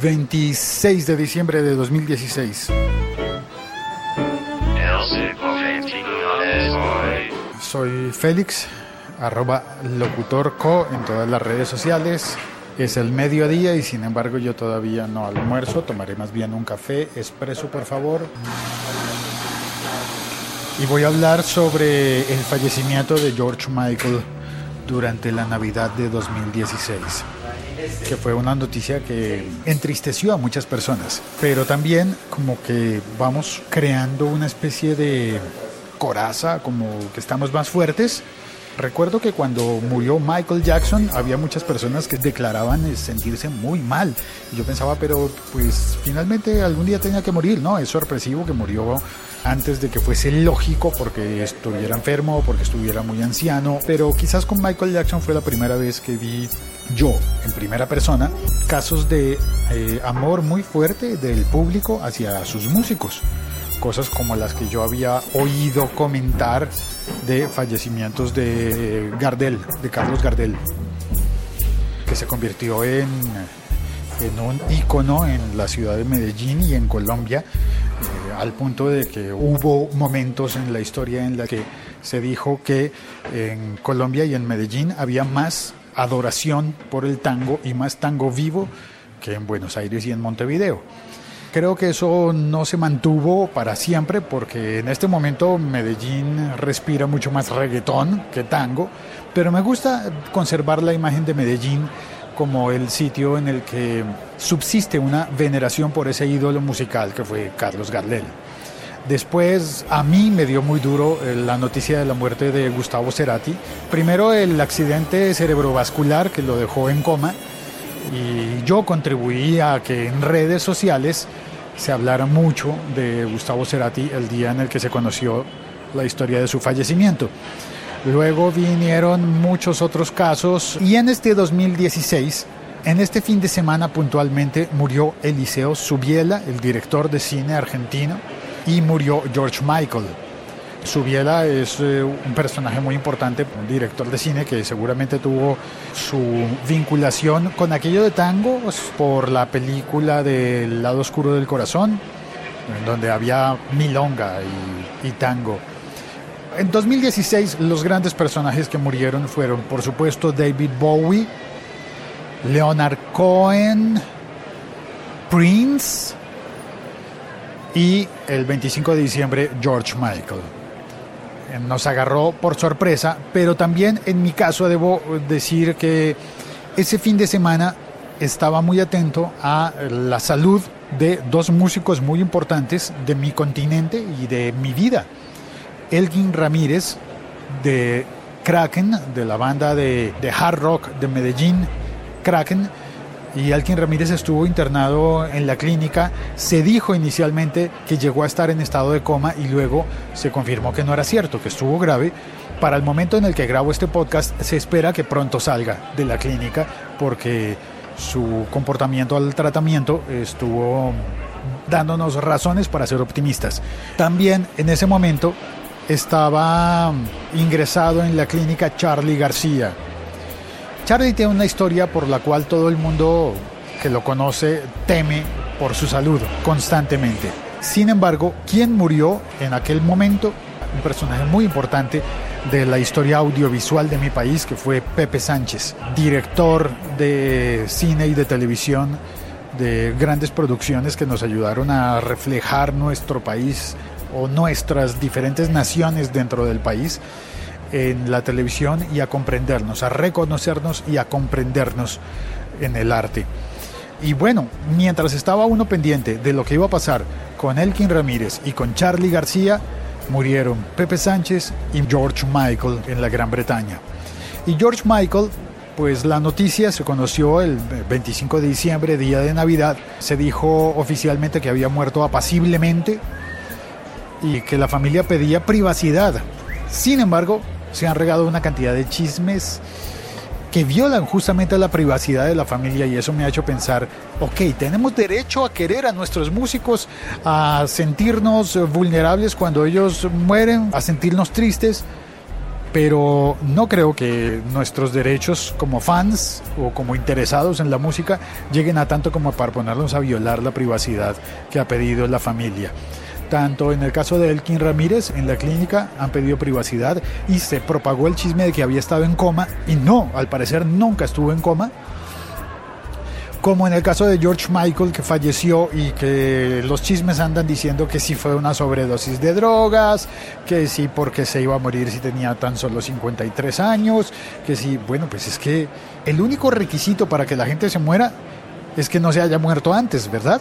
26 de diciembre de 2016. Soy Félix, arroba locutorco en todas las redes sociales. Es el mediodía y sin embargo yo todavía no almuerzo, tomaré más bien un café expreso por favor. Y voy a hablar sobre el fallecimiento de George Michael durante la Navidad de 2016 que fue una noticia que entristeció a muchas personas, pero también como que vamos creando una especie de coraza, como que estamos más fuertes. Recuerdo que cuando murió Michael Jackson había muchas personas que declaraban sentirse muy mal. Y yo pensaba, pero pues finalmente algún día tenía que morir, ¿no? Es sorpresivo que murió antes de que fuese lógico porque estuviera enfermo o porque estuviera muy anciano, pero quizás con Michael Jackson fue la primera vez que vi yo en primera persona casos de eh, amor muy fuerte del público hacia sus músicos cosas como las que yo había oído comentar de fallecimientos de Gardel, de Carlos Gardel, que se convirtió en, en un ícono en la ciudad de Medellín y en Colombia al punto de que hubo momentos en la historia en la que se dijo que en Colombia y en Medellín había más adoración por el tango y más tango vivo que en Buenos Aires y en Montevideo. Creo que eso no se mantuvo para siempre porque en este momento Medellín respira mucho más reggaetón que tango, pero me gusta conservar la imagen de Medellín como el sitio en el que subsiste una veneración por ese ídolo musical que fue Carlos Gardel. Después a mí me dio muy duro eh, la noticia de la muerte de Gustavo Cerati. Primero el accidente cerebrovascular que lo dejó en coma y yo contribuí a que en redes sociales se hablara mucho de Gustavo Cerati el día en el que se conoció la historia de su fallecimiento. Luego vinieron muchos otros casos y en este 2016, en este fin de semana puntualmente, murió Eliseo Subiela, el director de cine argentino, y murió George Michael. Subiela es eh, un personaje muy importante, un director de cine que seguramente tuvo su vinculación con aquello de tango por la película del lado oscuro del corazón, donde había milonga y tango. En 2016 los grandes personajes que murieron fueron, por supuesto, David Bowie, Leonard Cohen, Prince y el 25 de diciembre George Michael. Nos agarró por sorpresa, pero también en mi caso debo decir que ese fin de semana estaba muy atento a la salud de dos músicos muy importantes de mi continente y de mi vida. Elgin Ramírez de Kraken, de la banda de, hard rock de Medellín, Kraken, y Elgin Ramírez estuvo internado en la clínica. Se dijo inicialmente que llegó a estar en estado de coma y luego se confirmó que no era cierto, que estuvo grave. Para el momento en el que grabo este podcast se espera que pronto salga de la clínica porque su comportamiento al tratamiento estuvo dándonos razones para ser optimistas. También en ese momento estaba ingresado en la clínica Charlie García. Charlie tiene una historia por la cual todo el mundo que lo conoce teme por su salud constantemente. Sin embargo, quien murió en aquel momento, un personaje muy importante de la historia audiovisual de mi país, que fue Pepe Sánchez, director de cine y de televisión de grandes producciones que nos ayudaron a reflejar nuestro país o nuestras diferentes naciones dentro del país en la televisión y a comprendernos, a reconocernos y a comprendernos en el arte. Y bueno, mientras estaba uno pendiente de lo que iba a pasar con Elkin Ramírez y con Charlie García, murieron Pepe Sánchez y George Michael en la Gran Bretaña. Y George Michael, pues la noticia se conoció el 25 de diciembre, día de Navidad, se dijo oficialmente que había muerto apaciblemente y que la familia pedía privacidad. Sin embargo, se han regado una cantidad de chismes que violan justamente la privacidad de la familia y eso me ha hecho pensar, ok, tenemos derecho a querer a nuestros músicos, a sentirnos vulnerables cuando ellos mueren, a sentirnos tristes, pero no creo que nuestros derechos como fans o como interesados en la música lleguen a tanto como para ponernos a violar la privacidad que ha pedido la familia. Tanto en el caso de Elkin Ramírez, en la clínica han pedido privacidad y se propagó el chisme de que había estado en coma y no, al parecer nunca estuvo en coma como en el caso de George Michael que falleció y que los chismes andan diciendo que sí fue una sobredosis de drogas, que sí porque se iba a morir si tenía tan solo 53 años, que sí, bueno, pues es que el único requisito para que la gente se muera es que no se haya muerto antes, ¿verdad?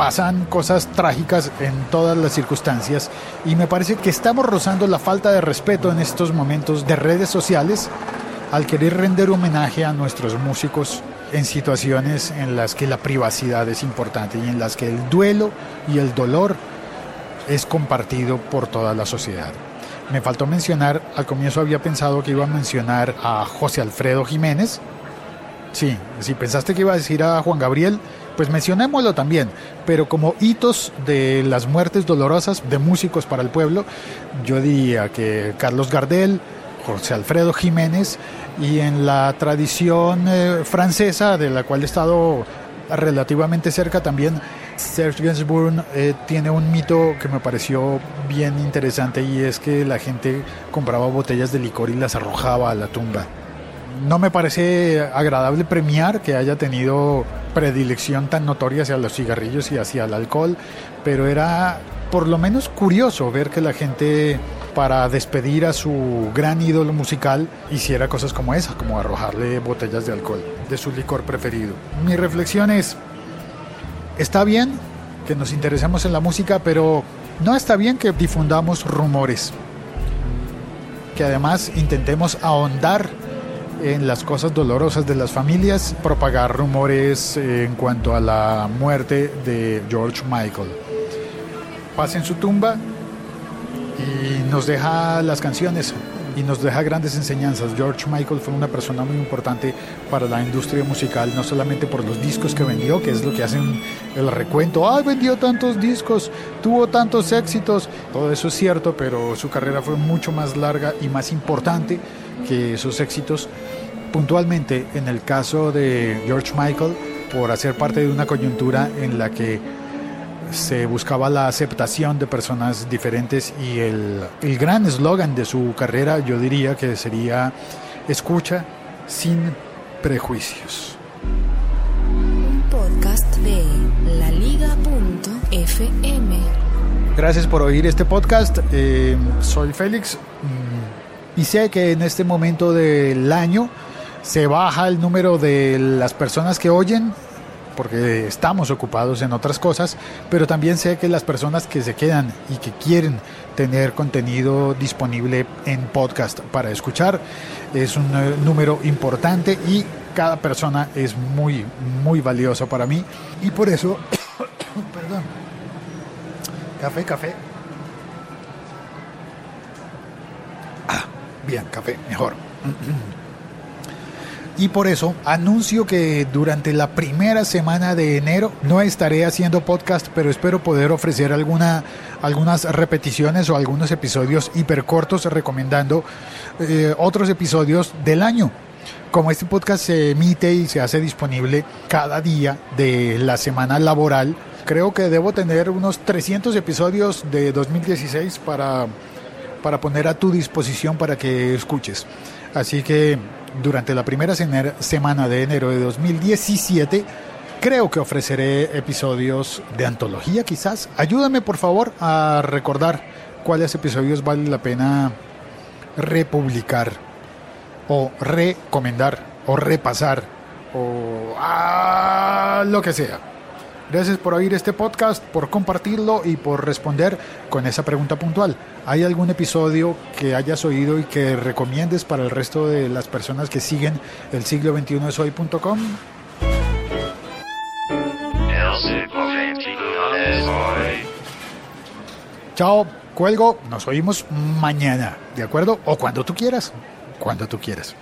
Pasan cosas trágicas en todas las circunstancias y me parece que estamos rozando la falta de respeto en estos momentos de redes sociales al querer render homenaje a nuestros músicos en situaciones en las que la privacidad es importante y en las que el duelo y el dolor es compartido por toda la sociedad. Me faltó mencionar, al comienzo había pensado que iba a mencionar a José Alfredo Jiménez. Sí, si pensaste que iba a decir a Juan Gabriel, pues mencionémoslo también. Pero como hitos de las muertes dolorosas de músicos para el pueblo, yo diría que Carlos Gardel, José Alfredo Jiménez y en la tradición eh, francesa, de la cual he estado relativamente cerca también, Serge Gainsbourg eh, tiene un mito que me pareció bien interesante y es que la gente compraba botellas de licor y las arrojaba a la tumba. No me parece agradable premiar que haya tenido predilección tan notoria hacia los cigarrillos y hacia el alcohol, pero era por lo menos curioso ver que la gente para despedir a su gran ídolo musical hiciera cosas como esa, como arrojarle botellas de alcohol de su licor preferido. Mi reflexión es, está bien que nos interesemos en la música, pero no está bien que difundamos rumores, que además intentemos ahondar en las cosas dolorosas de las familias, propagar rumores en cuanto a la muerte de George Michael. Paz en su tumba, y nos deja las canciones y nos deja grandes enseñanzas. George Michael fue una persona muy importante para la industria musical, no solamente por los discos que vendió, que es lo que hacen el recuento, ay, vendió tantos discos, tuvo tantos éxitos, todo eso es cierto, pero su carrera fue mucho más larga y más importante que esos éxitos. Puntualmente, en el caso de George Michael, por hacer parte de una coyuntura en la que se buscaba la aceptación de personas diferentes y el, el gran eslogan de su carrera yo diría que sería escucha sin prejuicios. Un podcast de laliga.fm. Gracias por oír este podcast. Eh, soy Félix mm, y sé que en este momento del año se baja el número de las personas que oyen porque estamos ocupados en otras cosas, pero también sé que las personas que se quedan y que quieren tener contenido disponible en podcast para escuchar es un eh, número importante y cada persona es muy, muy valiosa para mí y por eso, perdón, café, café. Ah, bien, café, mejor. y por eso anuncio que durante la primera semana de enero no estaré haciendo podcast, pero espero poder ofrecer alguna, algunas repeticiones o algunos episodios hipercortos recomendando eh, otros episodios del año. Como este podcast se emite y se hace disponible cada día de la semana laboral, creo que debo tener unos 300 episodios de 2016 para, para poner a tu disposición para que escuches. Así que durante la primera semana de enero de 2017 creo que ofreceré episodios de antología quizás. Ayúdame por favor a recordar cuáles episodios vale la pena republicar o recomendar o repasar o ah, lo que sea. Gracias por oír este podcast, por compartirlo y por responder con esa pregunta puntual. ¿Hay algún episodio que hayas oído y que recomiendes para el resto de las personas que siguen el siglo 21 es hoy.com? Chao, cuelgo, nos oímos mañana, ¿de acuerdo? O cuando tú quieras, cuando tú quieras.